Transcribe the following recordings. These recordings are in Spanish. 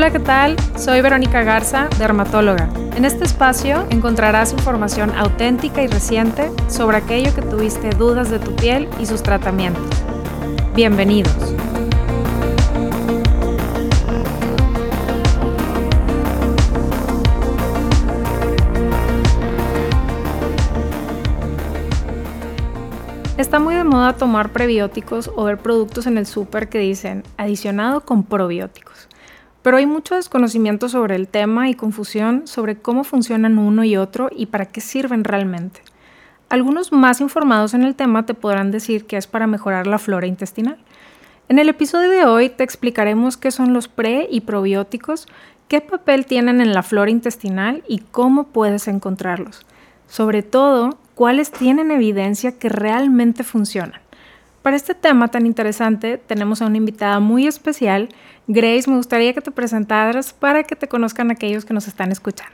Hola, ¿qué tal? Soy Verónica Garza, dermatóloga. En este espacio encontrarás información auténtica y reciente sobre aquello que tuviste dudas de tu piel y sus tratamientos. Bienvenidos. Está muy de moda tomar prebióticos o ver productos en el súper que dicen adicionado con probióticos. Pero hay mucho desconocimiento sobre el tema y confusión sobre cómo funcionan uno y otro y para qué sirven realmente. Algunos más informados en el tema te podrán decir que es para mejorar la flora intestinal. En el episodio de hoy te explicaremos qué son los pre y probióticos, qué papel tienen en la flora intestinal y cómo puedes encontrarlos. Sobre todo, cuáles tienen evidencia que realmente funcionan. Para este tema tan interesante tenemos a una invitada muy especial. Grace, me gustaría que te presentaras para que te conozcan aquellos que nos están escuchando.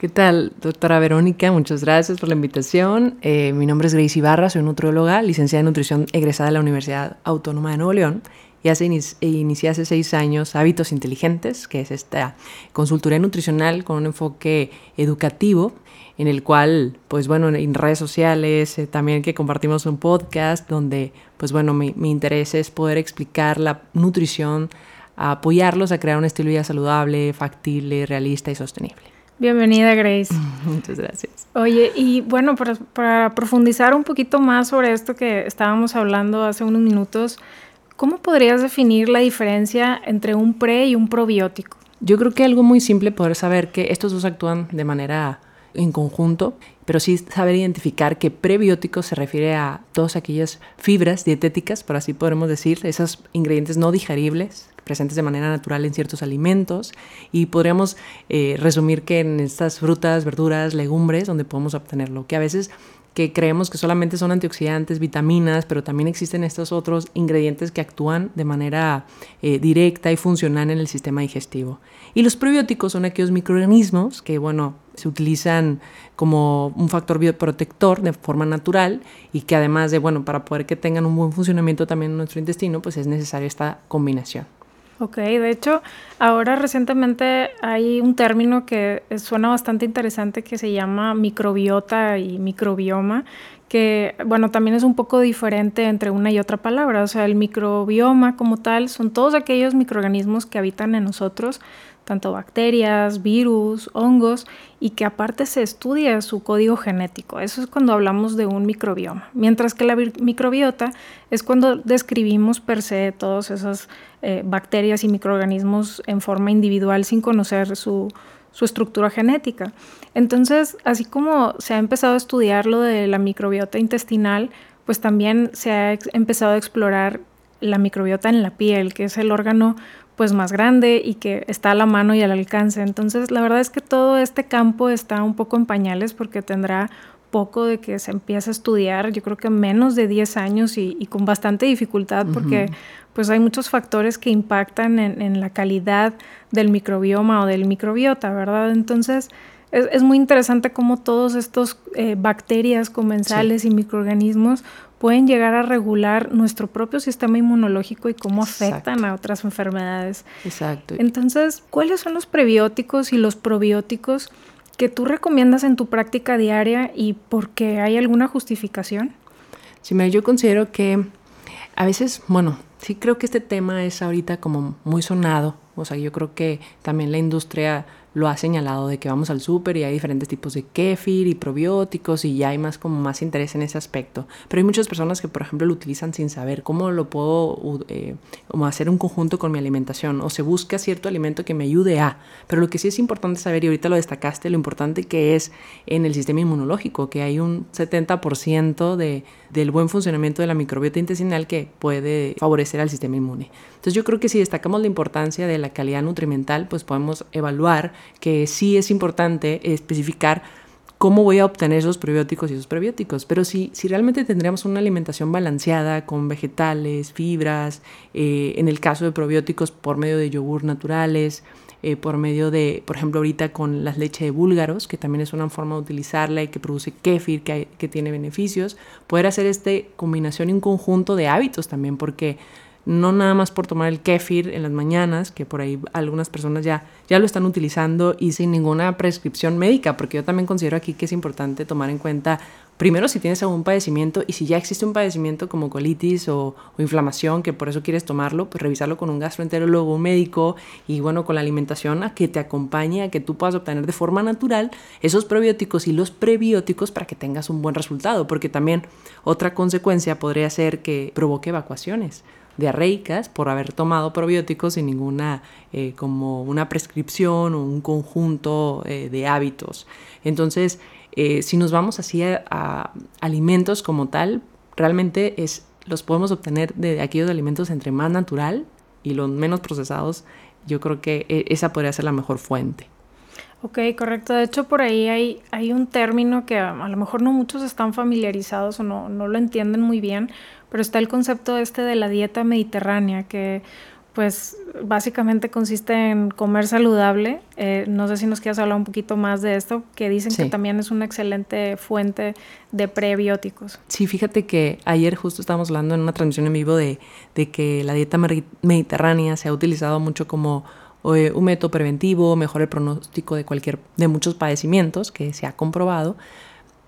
¿Qué tal, doctora Verónica? Muchas gracias por la invitación. Eh, mi nombre es Grace Ibarra, soy nutrióloga, licenciada en nutrición egresada de la Universidad Autónoma de Nuevo León y hace inicié hace seis años Hábitos Inteligentes, que es esta consultoría nutricional con un enfoque educativo en el cual, pues bueno, en redes sociales, eh, también que compartimos un podcast donde, pues bueno, mi, mi, interés es poder explicar la nutrición, apoyarlos a crear un estilo de vida saludable, factible, realista y sostenible. Bienvenida, Grace. Muchas gracias. Oye, y bueno, para, para profundizar un poquito más sobre esto que estábamos hablando hace unos minutos, ¿cómo podrías definir la diferencia entre un pre y un probiótico? Yo creo que algo muy simple poder saber que estos dos actúan de manera en conjunto, pero sí saber identificar que prebiótico se refiere a todas aquellas fibras dietéticas, por así podremos decir, esos ingredientes no digeribles presentes de manera natural en ciertos alimentos y podríamos eh, resumir que en estas frutas, verduras, legumbres, donde podemos obtenerlo, que a veces que creemos que solamente son antioxidantes, vitaminas, pero también existen estos otros ingredientes que actúan de manera eh, directa y funcional en el sistema digestivo. Y los probióticos son aquellos microorganismos que, bueno, se utilizan como un factor bioprotector de forma natural y que además de, bueno, para poder que tengan un buen funcionamiento también en nuestro intestino, pues es necesaria esta combinación. Ok, de hecho, ahora recientemente hay un término que suena bastante interesante que se llama microbiota y microbioma, que, bueno, también es un poco diferente entre una y otra palabra. O sea, el microbioma como tal son todos aquellos microorganismos que habitan en nosotros, tanto bacterias, virus, hongos, y que aparte se estudia su código genético. Eso es cuando hablamos de un microbioma. Mientras que la microbiota es cuando describimos per se todas esas eh, bacterias y microorganismos en forma individual sin conocer su, su estructura genética. Entonces, así como se ha empezado a estudiar lo de la microbiota intestinal, pues también se ha empezado a explorar la microbiota en la piel, que es el órgano pues más grande y que está a la mano y al alcance. Entonces, la verdad es que todo este campo está un poco en pañales porque tendrá poco de que se empiece a estudiar, yo creo que menos de 10 años y, con bastante dificultad porque pues hay muchos factores que impactan en, la calidad del microbioma o del microbiota, ¿verdad? Entonces, es, muy interesante cómo todos estos eh, bacterias comensales y microorganismos pueden llegar a regular nuestro propio sistema inmunológico y cómo afectan a otras enfermedades. Exacto. Entonces, ¿cuáles son los prebióticos y los probióticos que tú recomiendas en tu práctica diaria y por qué hay alguna justificación? Sí, yo considero que a veces, bueno, sí creo que este tema es ahorita como muy sonado. O sea, yo creo que también la industria lo ha señalado de que vamos al súper y hay diferentes tipos de kéfir y probióticos y ya hay más como más interés en ese aspecto. Pero hay muchas personas que, por ejemplo, lo utilizan sin saber cómo lo puedo eh, hacer un conjunto con mi alimentación o se busca cierto alimento que me ayude a. Pero lo que sí es importante saber, y ahorita lo destacaste, lo importante que es en el sistema inmunológico, que hay un 70% de, del buen funcionamiento de la microbiota intestinal que puede favorecer al sistema inmune. Entonces yo creo que si destacamos la importancia de la calidad nutrimental, pues podemos evaluar que sí es importante especificar cómo voy a obtener esos probióticos y esos prebióticos. Pero si, si realmente tendríamos una alimentación balanceada con vegetales, fibras, eh, en el caso de probióticos por medio de yogur naturales, eh, por medio de, por ejemplo, ahorita con las leche de búlgaros, que también es una forma de utilizarla y que produce kéfir, que, que tiene beneficios, poder hacer esta combinación y un conjunto de hábitos también, porque no nada más por tomar el kéfir en las mañanas, que por ahí algunas personas ya, ya lo están utilizando y sin ninguna prescripción médica, porque yo también considero aquí que es importante tomar en cuenta primero si tienes algún padecimiento y si ya existe un padecimiento como colitis o, inflamación, que por eso quieres tomarlo, pues revisarlo con un gastroenterólogo, un médico y bueno, con la alimentación a que te acompañe, a que tú puedas obtener de forma natural esos probióticos y los prebióticos para que tengas un buen resultado, porque también otra consecuencia podría ser que provoque evacuaciones diarreicas por haber tomado probióticos sin ninguna eh, como una prescripción o un conjunto eh, de hábitos. Entonces, eh, si nos vamos así a, alimentos como tal, realmente es, los podemos obtener de aquellos alimentos entre más natural y los menos procesados. Yo creo que esa podría ser la mejor fuente. Ok, correcto. De hecho, por ahí hay, hay un término que a, lo mejor no muchos están familiarizados o no, no lo entienden muy bien, pero está el concepto este de la dieta mediterránea, que pues básicamente consiste en comer saludable. Eh, no sé si nos quieras hablar un poquito más de esto, que dicen que también es una excelente fuente de prebióticos. Sí, fíjate que ayer justo estábamos hablando en una transmisión en vivo de, de que la dieta mediterránea se ha utilizado mucho como eh, un método preventivo, mejor el pronóstico de cualquier, de muchos padecimientos que se ha comprobado,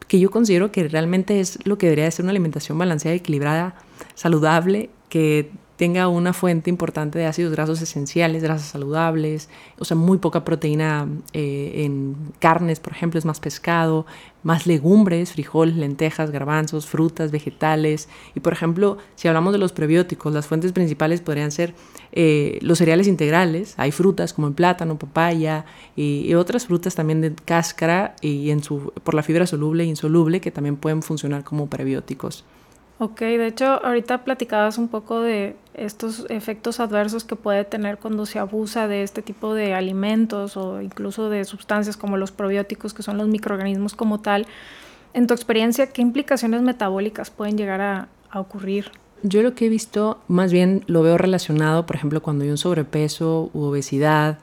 que yo considero que realmente es lo que debería ser una alimentación balanceada, equilibrada, saludable, que tenga una fuente importante de ácidos grasos esenciales, grasas saludables, o sea, muy poca proteína eh, en carnes, por ejemplo, es más pescado, más legumbres, frijoles, lentejas, garbanzos, frutas, vegetales. Y por ejemplo, si hablamos de los prebióticos, las fuentes principales podrían ser eh, los cereales integrales, hay frutas como el plátano, papaya y, otras frutas también de cáscara y en su, por la fibra soluble e insoluble que también pueden funcionar como prebióticos. Ok, de hecho, ahorita platicabas un poco de estos efectos adversos que puede tener cuando se abusa de este tipo de alimentos o incluso de sustancias como los probióticos, que son los microorganismos como tal. En tu experiencia, ¿qué implicaciones metabólicas pueden llegar a, ocurrir? Yo lo que he visto, más bien lo veo relacionado, por ejemplo, cuando hay un sobrepeso u obesidad,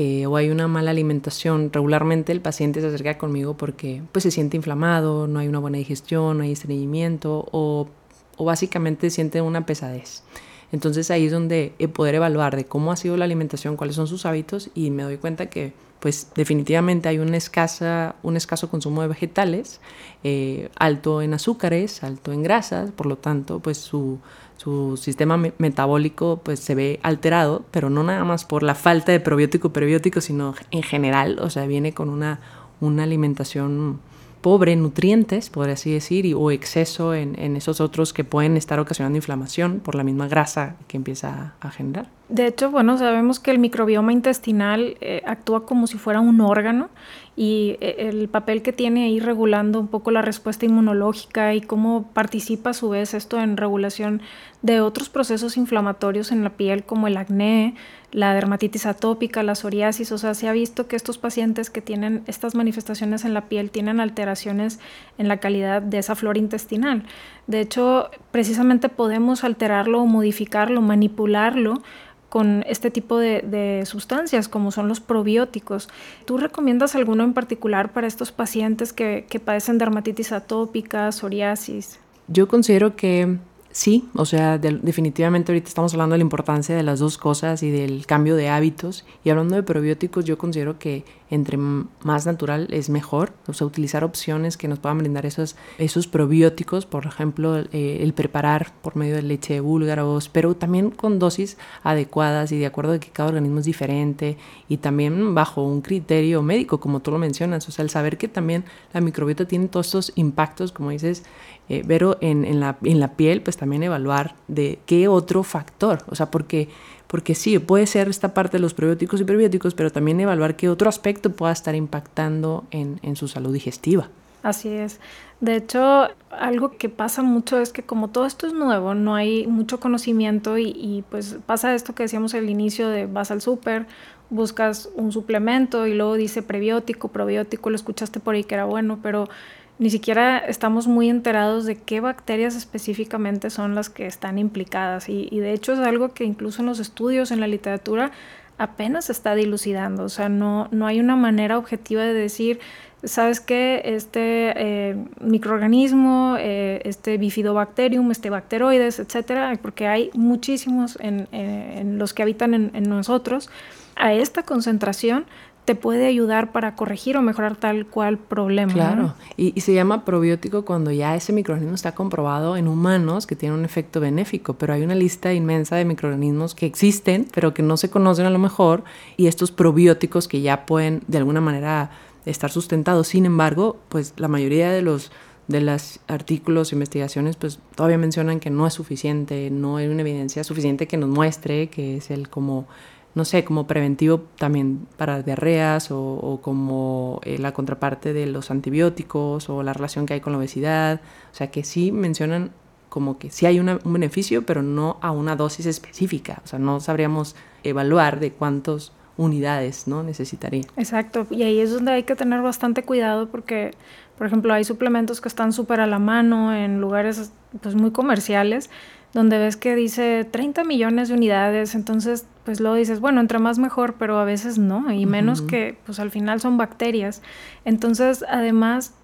eh, o hay una mala alimentación, regularmente el paciente se acerca conmigo porque pues, se siente inflamado, no hay una buena digestión, no hay estreñimiento o, o básicamente siente una pesadez. Entonces ahí es donde poder evaluar de cómo ha sido la alimentación, cuáles son sus hábitos y me doy cuenta que pues definitivamente hay un, escasa, un escaso consumo de vegetales, eh, alto en azúcares, alto en grasas, por lo tanto pues su, su sistema metabólico pues se ve alterado, pero no nada más por la falta de probiótico prebiótico, sino en general, o sea, viene con una, una alimentación pobre en nutrientes, por así decir, o exceso en, en, esos otros que pueden estar ocasionando inflamación por la misma grasa que empieza a generar. De hecho, bueno, sabemos que el microbioma intestinal eh, actúa como si fuera un órgano y eh, el papel que tiene ahí regulando un poco la respuesta inmunológica y cómo participa a su vez esto en regulación de otros procesos inflamatorios en la piel como el acné, la dermatitis atópica, la psoriasis, o sea, se ha visto que estos pacientes que tienen estas manifestaciones en la piel tienen alteraciones en la calidad de esa flora intestinal. De hecho, precisamente podemos alterarlo modificarlo, manipularlo con este tipo de, sustancias como son los probióticos. ¿Tú recomiendas alguno en particular para estos pacientes que, que padecen dermatitis atópica, psoriasis? Yo considero que sí, o sea, definitivamente ahorita estamos hablando de la importancia de las dos cosas y del cambio de hábitos. Y hablando de probióticos, yo considero que entre más natural es mejor, o sea, utilizar opciones que nos puedan brindar esos, esos probióticos, por ejemplo, eh, el preparar por medio de leche de búlgaros, pero también con dosis adecuadas y de acuerdo de que cada organismo es diferente y también bajo un criterio médico, como tú lo mencionas, o sea, el saber que también la microbiota tiene todos estos impactos, como dices, eh, Vero, en, en, la, en la piel, pues también evaluar de qué otro factor, o sea, porque, porque sí, puede ser esta parte de los probióticos y prebióticos, pero también evaluar qué otro aspecto pueda estar impactando en, en su salud digestiva. Así es. De hecho, algo que pasa mucho es que como todo esto es nuevo, no hay mucho conocimiento y, y pues pasa esto que decíamos al inicio de vas al súper, buscas un suplemento y luego dice prebiótico, probiótico, lo escuchaste por ahí que era bueno, pero ni siquiera estamos muy enterados de qué bacterias específicamente son las que están implicadas. Y, de hecho es algo que incluso en los estudios, en la literatura, apenas se está dilucidando, o sea, no, no hay una manera objetiva de decir, sabes que este eh, microorganismo, eh, este bifidobacterium, este bacteroides, etcétera, porque hay muchísimos en, en los que habitan en nosotros, a esta concentración te puede ayudar para corregir o mejorar tal cual problema. Claro, y, se llama probiótico cuando ya ese microorganismo está comprobado en humanos que tiene un efecto benéfico, pero hay una lista inmensa de microorganismos que existen, pero que no se conocen a lo mejor, y estos probióticos que ya pueden de alguna manera estar sustentados. Sin embargo, pues la mayoría de los de los artículos, investigaciones, pues todavía mencionan que no es suficiente, no hay una evidencia suficiente que nos muestre que es el como no sé, como preventivo también para diarreas o, como eh, la contraparte de los antibióticos o la relación que hay con la obesidad. O sea, que sí mencionan como que sí hay un beneficio, pero no a una dosis específica. O sea, no sabríamos evaluar de cuántas unidades ¿no? necesitaría. Exacto, y ahí es donde hay que tener bastante cuidado porque, por ejemplo, hay suplementos que están súper a la mano en lugares pues, muy comerciales donde ves que dice 30 millones de unidades, entonces pues luego dices, bueno, entre más mejor, pero a veces no, y menos que pues al final son bacterias. Entonces, además,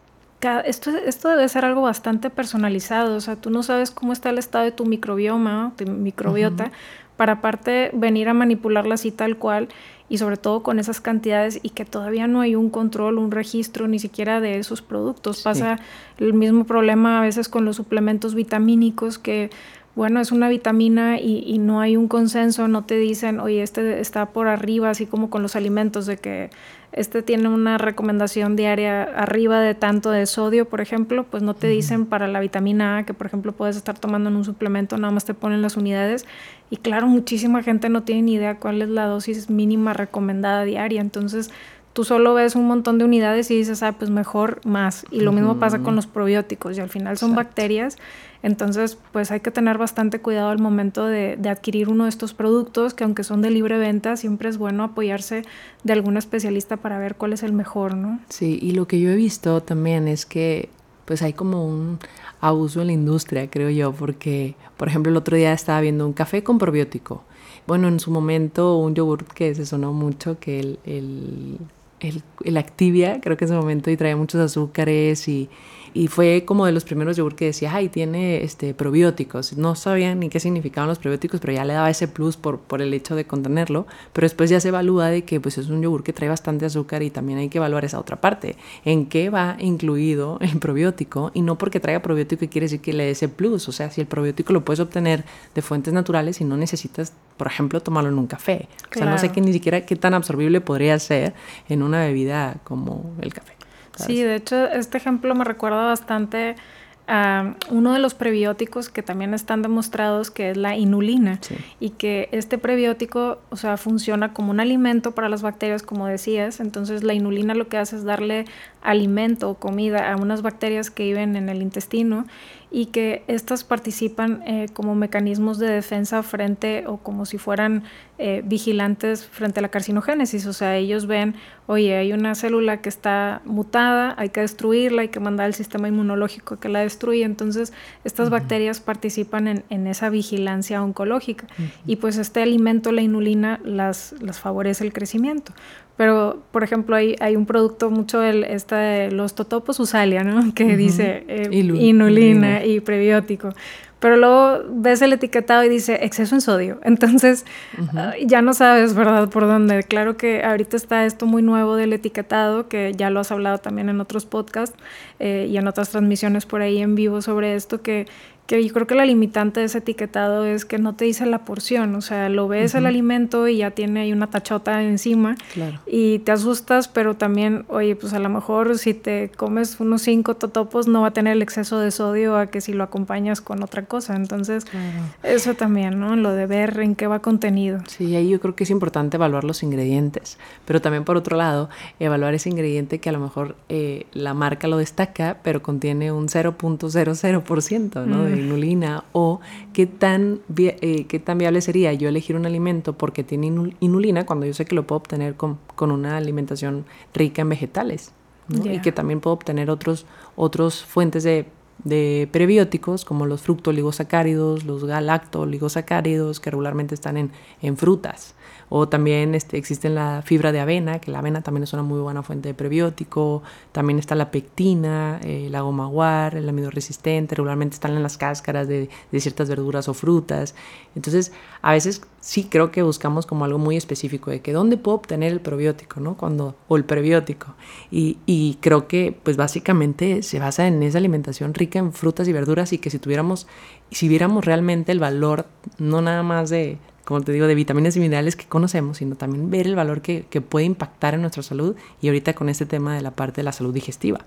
esto, esto debe ser algo bastante personalizado, o sea, tú no sabes cómo está el estado de tu microbioma, tu microbiota, para aparte venir a manipularla así tal cual y sobre todo con esas cantidades y que todavía no hay un control, un registro ni siquiera de esos productos. Pasa el mismo problema a veces con los suplementos vitamínicos que bueno, es una vitamina y, no hay un consenso, no te dicen, oye, este está por arriba, así como con los alimentos, de que este tiene una recomendación diaria arriba de tanto de sodio, por ejemplo, pues no te dicen para la vitamina A, que por ejemplo puedes estar tomando en un suplemento, nada más te ponen las unidades. Y claro, muchísima gente no tiene ni idea cuál es la dosis mínima recomendada diaria, entonces tú solo ves un montón de unidades y dices, ah, pues mejor más. Y lo mismo pasa con los probióticos y al final son bacterias entonces, pues hay que tener bastante cuidado al momento de, adquirir uno de estos productos, que aunque son de libre venta, siempre es bueno apoyarse de algún especialista para ver cuál es el mejor, ¿no? Sí, y lo que yo he visto también es que pues hay como un abuso en la industria, creo yo, porque, por ejemplo, el otro día estaba viendo un café con probiótico. Bueno, en su momento un yogurt que se sonó mucho, que el, el, el, Activia, creo que en su momento y traía muchos azúcares y, y fue como de los primeros yogur que decía, ay, tiene este, probióticos. No sabían ni qué significaban los probióticos, pero ya le daba ese plus por, por el hecho de contenerlo. Pero después ya se evalúa de que pues, es un yogur que trae bastante azúcar y también hay que evaluar esa otra parte. ¿En qué va incluido el probiótico? Y no porque traiga probiótico quiere decir que le dé ese plus. O sea, si el probiótico lo puedes obtener de fuentes naturales y no necesitas, por ejemplo, tomarlo en un café. O sea, no sé qué, ni siquiera qué tan absorbible podría ser en una bebida como el café. Sí, de hecho, este ejemplo me recuerda bastante a uno de los prebióticos que también están demostrados que es la inulina. Y que este prebiótico, o sea, funciona como un alimento para las bacterias, como decías. Entonces, la inulina lo que hace es darle alimento o comida a unas bacterias que viven en el intestino y que estas participan eh, como mecanismos de defensa frente o como si fueran eh, vigilantes frente a la carcinogénesis. O sea, ellos ven, oye, hay una célula que está mutada, hay que destruirla, hay que mandar al sistema inmunológico que la destruya. Entonces, estas bacterias participan en, esa vigilancia oncológica. Y pues este alimento, la inulina, las, las favorece el crecimiento. Pero, por ejemplo, hay, hay un producto mucho el, esta de los totopos usalia, ¿no? Que dice eh, inulina y prebiótico. Pero luego ves el etiquetado y dice exceso en sodio. Entonces, ah, ya no sabes, ¿verdad? Por dónde. Claro que ahorita está esto muy nuevo del etiquetado, que ya lo has hablado también en otros podcasts eh, y en otras transmisiones por ahí en vivo sobre esto, que que yo creo que la limitante de ese etiquetado es que no te dice la porción, o sea, lo ves el alimento y ya tiene ahí una tachota encima y te asustas, pero también, oye, pues a lo mejor si te comes unos cinco totopos no va a tener el exceso de sodio a que si lo acompañas con otra cosa, entonces eso también, ¿no? Lo de ver en qué va contenido. Sí, ahí yo creo que es importante evaluar los ingredientes, pero también por otro lado, evaluar ese ingrediente que a lo mejor eh, la marca lo destaca, pero contiene un 0.00%, ¿no? Inulina o qué tan, eh, qué tan viable sería yo elegir un alimento porque tiene inulina cuando yo sé que lo puedo obtener con, con una alimentación rica en vegetales y que también puedo obtener otros, otros fuentes de de prebióticos como los fructoligosacáridos, los galactoligosacáridos que regularmente están en, en frutas. O también este, existe la fibra de avena, que la avena también es una muy buena fuente de prebiótico. También está la pectina, eh, la goma guar, el amido resistente. Regularmente están en las cáscaras de, de, ciertas verduras o frutas. Entonces, a veces sí creo que buscamos como algo muy específico de que dónde puedo obtener el probiótico, ¿no? Cuando, o el prebiótico. Y, y creo que, pues básicamente se basa en esa alimentación rica en frutas y verduras y que si tuviéramos, si viéramos realmente el valor, no nada más de como te digo, de vitaminas y minerales que conocemos, sino también ver el valor que, que puede impactar en nuestra salud y ahorita con este tema de la parte de la salud digestiva.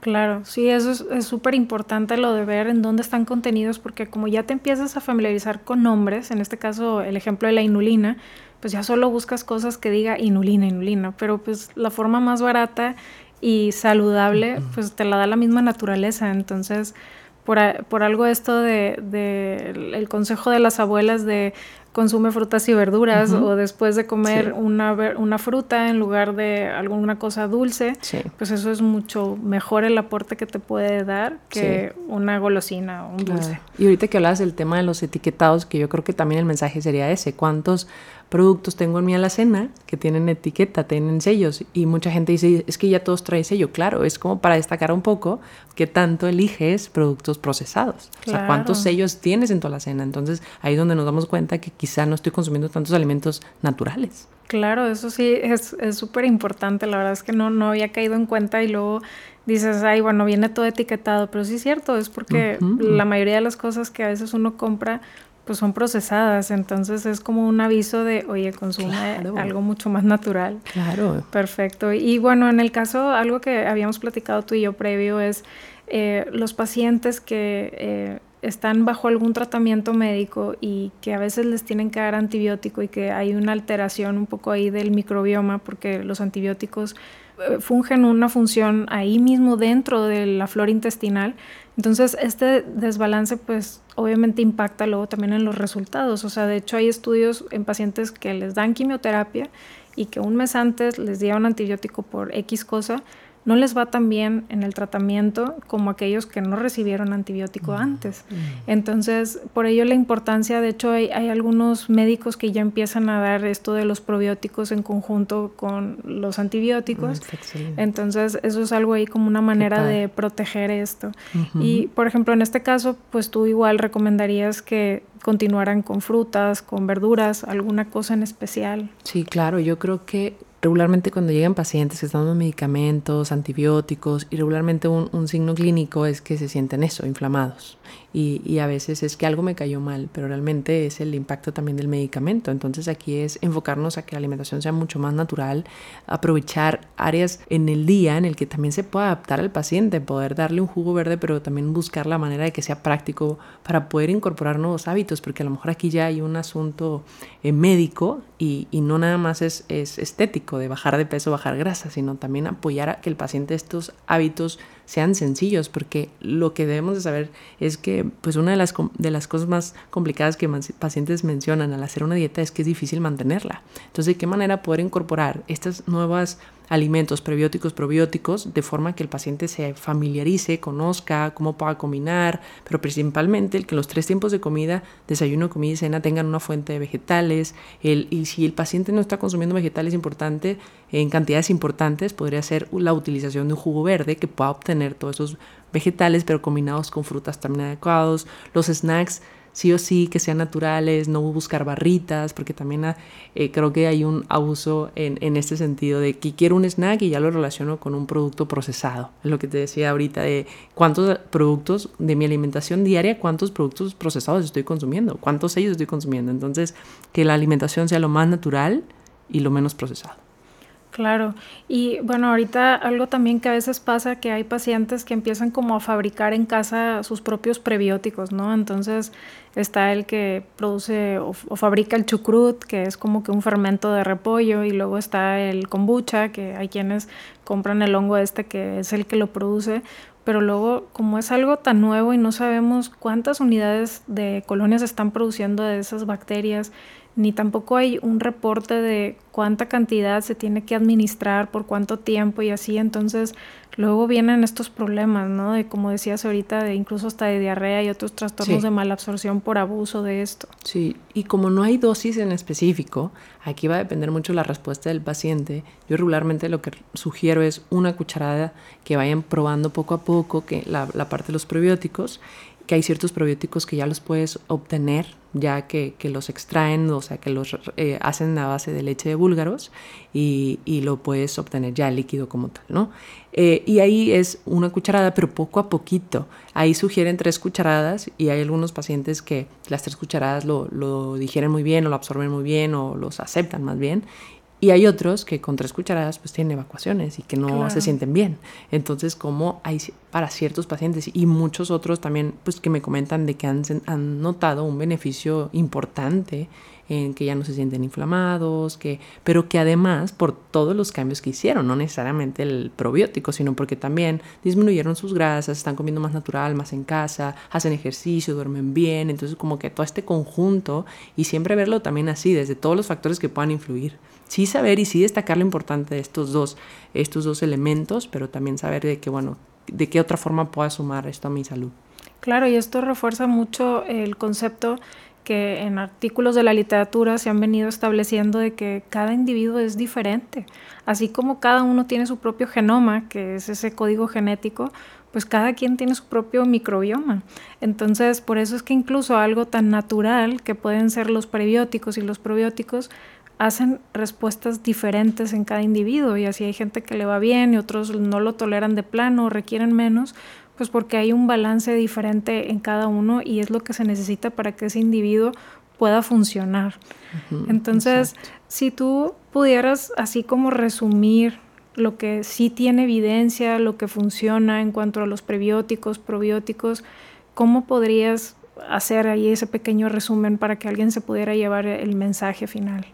Claro, sí, eso es súper importante lo de ver en dónde están contenidos, porque como ya te empiezas a familiarizar con nombres, en este caso el ejemplo de la inulina, pues ya solo buscas cosas que diga inulina, inulina, pero pues la forma más barata y saludable, pues te la da la misma naturaleza, entonces por, por algo esto de, de, el consejo de las abuelas de consume frutas y verduras o después de comer una, una fruta en lugar de alguna cosa dulce, pues eso es mucho mejor el aporte que te puede dar que una golosina o un dulce. Y ahorita que hablas del tema de los etiquetados, que yo creo que también el mensaje sería ese, ¿cuántos productos tengo en mi alacena que tienen etiqueta, tienen sellos y mucha gente dice, es que ya todos traen sello, claro, es como para destacar un poco que tanto eliges productos procesados, o sea, cuántos sellos tienes en tu alacena, entonces ahí es donde nos damos cuenta que quizá no estoy consumiendo tantos alimentos naturales. Claro, eso sí es súper importante, la verdad es que no, no había caído en cuenta y luego dices, ay, bueno, viene todo etiquetado, pero sí es cierto, es porque la mayoría de las cosas que a veces uno compra pues son procesadas, entonces es como un aviso de, oye, consume algo mucho más natural. Claro. Perfecto. Y bueno, en el caso, algo que habíamos platicado tú y yo previo es eh, los pacientes que eh, están bajo algún tratamiento médico y que a veces les tienen que dar antibiótico y que hay una alteración un poco ahí del microbioma porque los antibióticos fungen una función ahí mismo dentro de la flora intestinal. Entonces, este desbalance, pues, obviamente impacta luego también en los resultados. O sea, de hecho, hay estudios en pacientes que les dan quimioterapia y que un mes antes les dieron antibiótico por X cosa no les va tan bien en el tratamiento como aquellos que no recibieron antibiótico antes. Entonces, por ello la importancia, de hecho hay, algunos médicos que ya empiezan a dar esto de los probióticos en conjunto con los antibióticos. Entonces, eso es algo ahí como una manera de proteger esto. Y, por ejemplo, en este caso, pues tú igual recomendarías que continuaran con frutas, con verduras, alguna cosa en especial. Sí, claro, yo creo que regularmente cuando llegan pacientes que están dando medicamentos, antibióticos, y regularmente un, signo clínico es que se sienten eso, inflamados y, a veces es que algo me cayó mal, pero realmente es el impacto también del medicamento. Entonces aquí es enfocarnos a que la alimentación sea mucho más natural, aprovechar áreas en el día en el que también se pueda adaptar al paciente, poder darle un jugo verde, pero también buscar la manera de que sea práctico para poder incorporar nuevos hábitos, porque a lo mejor aquí ya hay un asunto eh, médico y, y, no nada más es, es estético de bajar de peso, bajar grasa, sino también apoyar a que el paciente estos hábitos sean sencillos, porque lo que debemos de saber es que pues una de las, de las cosas más complicadas que pacientes mencionan al hacer una dieta es que es difícil mantenerla. Entonces, ¿de qué manera poder incorporar estas nuevas alimentos prebióticos, probióticos, de forma que el paciente se familiarice, conozca cómo pueda combinar, pero principalmente el que los tres tiempos de comida, desayuno, comida y cena, tengan una fuente de vegetales. El, y si el paciente no está consumiendo vegetales importantes, en cantidades importantes, podría ser la utilización de un jugo verde que pueda obtener todos esos vegetales, pero combinados con frutas también adecuados. Los snacks sí o sí que sean naturales, no buscar barritas, porque también ah, eh, creo que hay un abuso en, en, este sentido de que quiero un snack y ya lo relaciono con un producto procesado. Es lo que te decía ahorita de cuántos productos de mi alimentación diaria, cuántos productos procesados estoy consumiendo, cuántos sellos estoy consumiendo. Entonces, que la alimentación sea lo más natural y lo menos procesado. Claro, y bueno, ahorita algo también que a veces pasa que hay pacientes que empiezan como a fabricar en casa sus propios prebióticos, ¿no? Entonces está el que produce o, fabrica el chucrut, que es como que un fermento de repollo, y luego está el kombucha, que hay quienes compran el hongo este que es el que lo produce, pero luego como es algo tan nuevo y no sabemos cuántas unidades de colonias están produciendo de esas bacterias, ni tampoco hay un reporte de cuánta cantidad se tiene que administrar, por cuánto tiempo y así. Entonces, luego vienen estos problemas, ¿no? De como decías ahorita, de incluso hasta de diarrea y otros trastornos de mala absorción por abuso de esto. Sí, y como no hay dosis en específico, aquí va a depender mucho la respuesta del paciente. Yo regularmente lo que sugiero es una cucharada que vayan probando poco a poco, que la, la parte de los probióticos, que hay ciertos probióticos que ya los puedes obtener, ya que, los extraen, o sea, que los eh, hacen a base de leche de búlgaros y, lo puedes obtener ya líquido como tal, ¿no? Eh, y ahí es una cucharada, pero poco a poquito. Ahí sugieren tres cucharadas y hay algunos pacientes que las tres cucharadas lo, lo digieren muy bien o lo absorben muy bien o los aceptan más bien y hay otros que con tres cucharadas pues tienen evacuaciones y que no se sienten bien. Entonces, como hay para ciertos pacientes y muchos otros también pues que me comentan de que han, han notado un beneficio importante en que ya no se sienten inflamados, que, pero que además por todos los cambios que hicieron, no necesariamente el probiótico, sino porque también disminuyeron sus grasas, están comiendo más natural, más en casa, hacen ejercicio, duermen bien, entonces como que todo este conjunto y siempre verlo también así, desde todos los factores que puedan influir sí saber y sí destacar lo importante de estos dos, estos dos elementos, pero también saber de que, bueno, de qué otra forma pueda sumar esto a mi salud. Claro, y esto refuerza mucho el concepto que en artículos de la literatura se han venido estableciendo de que cada individuo es diferente. Así como cada uno tiene su propio genoma, que es ese código genético, pues cada quien tiene su propio microbioma. Entonces, por eso es que incluso algo tan natural que pueden ser los prebióticos y los probióticos, hacen respuestas diferentes en cada individuo y así hay gente que le va bien y otros no lo toleran de plano o requieren menos, pues porque hay un balance diferente en cada uno y es lo que se necesita para que ese individuo pueda funcionar. Entonces, si tú pudieras así como resumir lo que sí tiene evidencia, lo que funciona en cuanto a los prebióticos, probióticos, ¿cómo podrías hacer ahí ese pequeño resumen para que alguien se pudiera llevar el mensaje final?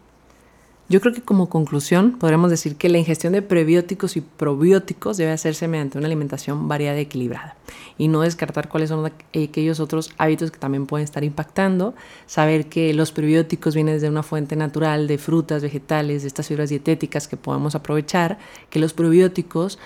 Yo creo que como conclusión podríamos decir que la ingestión de prebióticos y probióticos debe hacerse mediante una alimentación variada y equilibrada. Y no descartar cuáles son aquellos otros hábitos que también pueden estar impactando, saber que los prebióticos vienen de una fuente natural de frutas, vegetales, de estas fibras dietéticas que podemos aprovechar, que los probióticos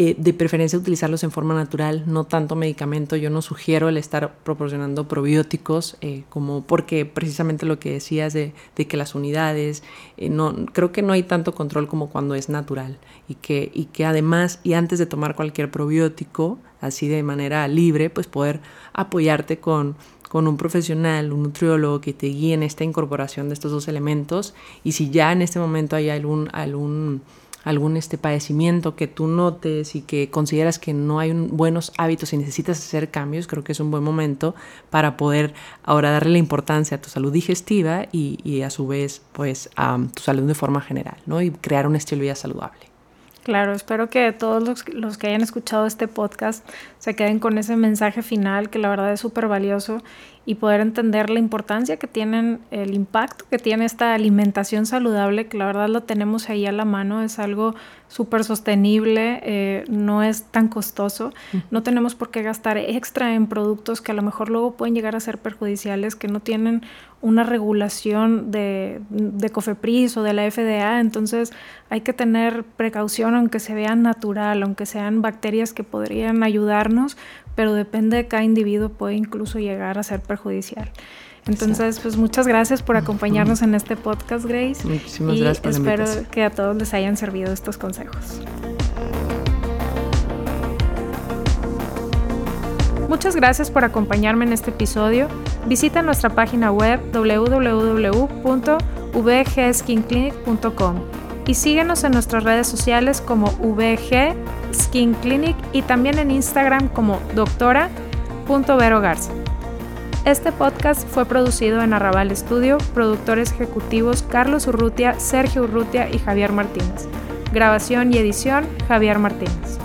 eh, de preferencia utilizarlos en forma natural, no tanto medicamento. Yo no sugiero el estar proporcionando probióticos, eh, como porque precisamente lo que decías de, que las unidades, eh, no, creo que no hay tanto control como cuando es natural y que, y que además, y antes de tomar cualquier probiótico, así de manera libre, pues poder apoyarte con con un profesional, un nutriólogo que te guíe en esta incorporación de estos dos elementos y si ya en este momento hay algún, algún algún este padecimiento que tú notes y que consideras que no hay buenos hábitos y necesitas hacer cambios, creo que es un buen momento para poder ahora darle la importancia a tu salud digestiva y, a su vez pues a tu salud de forma general, ¿no? Y crear un estilo de vida saludable. Claro, espero que todos los, los, que hayan escuchado este podcast se queden con ese mensaje final que la verdad es súper valioso y poder entender la importancia que tienen, el impacto que tiene esta alimentación saludable, que la verdad lo tenemos ahí a la mano, es algo súper sostenible, eh, no es tan costoso, no tenemos por qué gastar extra en productos que a lo mejor luego pueden llegar a ser perjudiciales, que no tienen una regulación de, de COFEPRIS o de la FDA, entonces hay que tener precaución aunque se vea natural, aunque sean bacterias que podrían ayudarnos, pero depende de cada individuo, puede incluso llegar a ser perjudicial. Entonces, pues muchas gracias por acompañarnos en este podcast, Grace. Muchísimas y gracias por espero que a todos les hayan servido estos consejos. Muchas gracias por acompañarme en este episodio. Visita nuestra página web www.vgskinclinic.com y síguenos en nuestras redes sociales como VG Skin Clinic y también en Instagram como doctora.verogarza. Este podcast fue producido en Arrabal Studio, productores ejecutivos Carlos Urrutia, Sergio Urrutia y Javier Martínez. Grabación y edición Javier Martínez.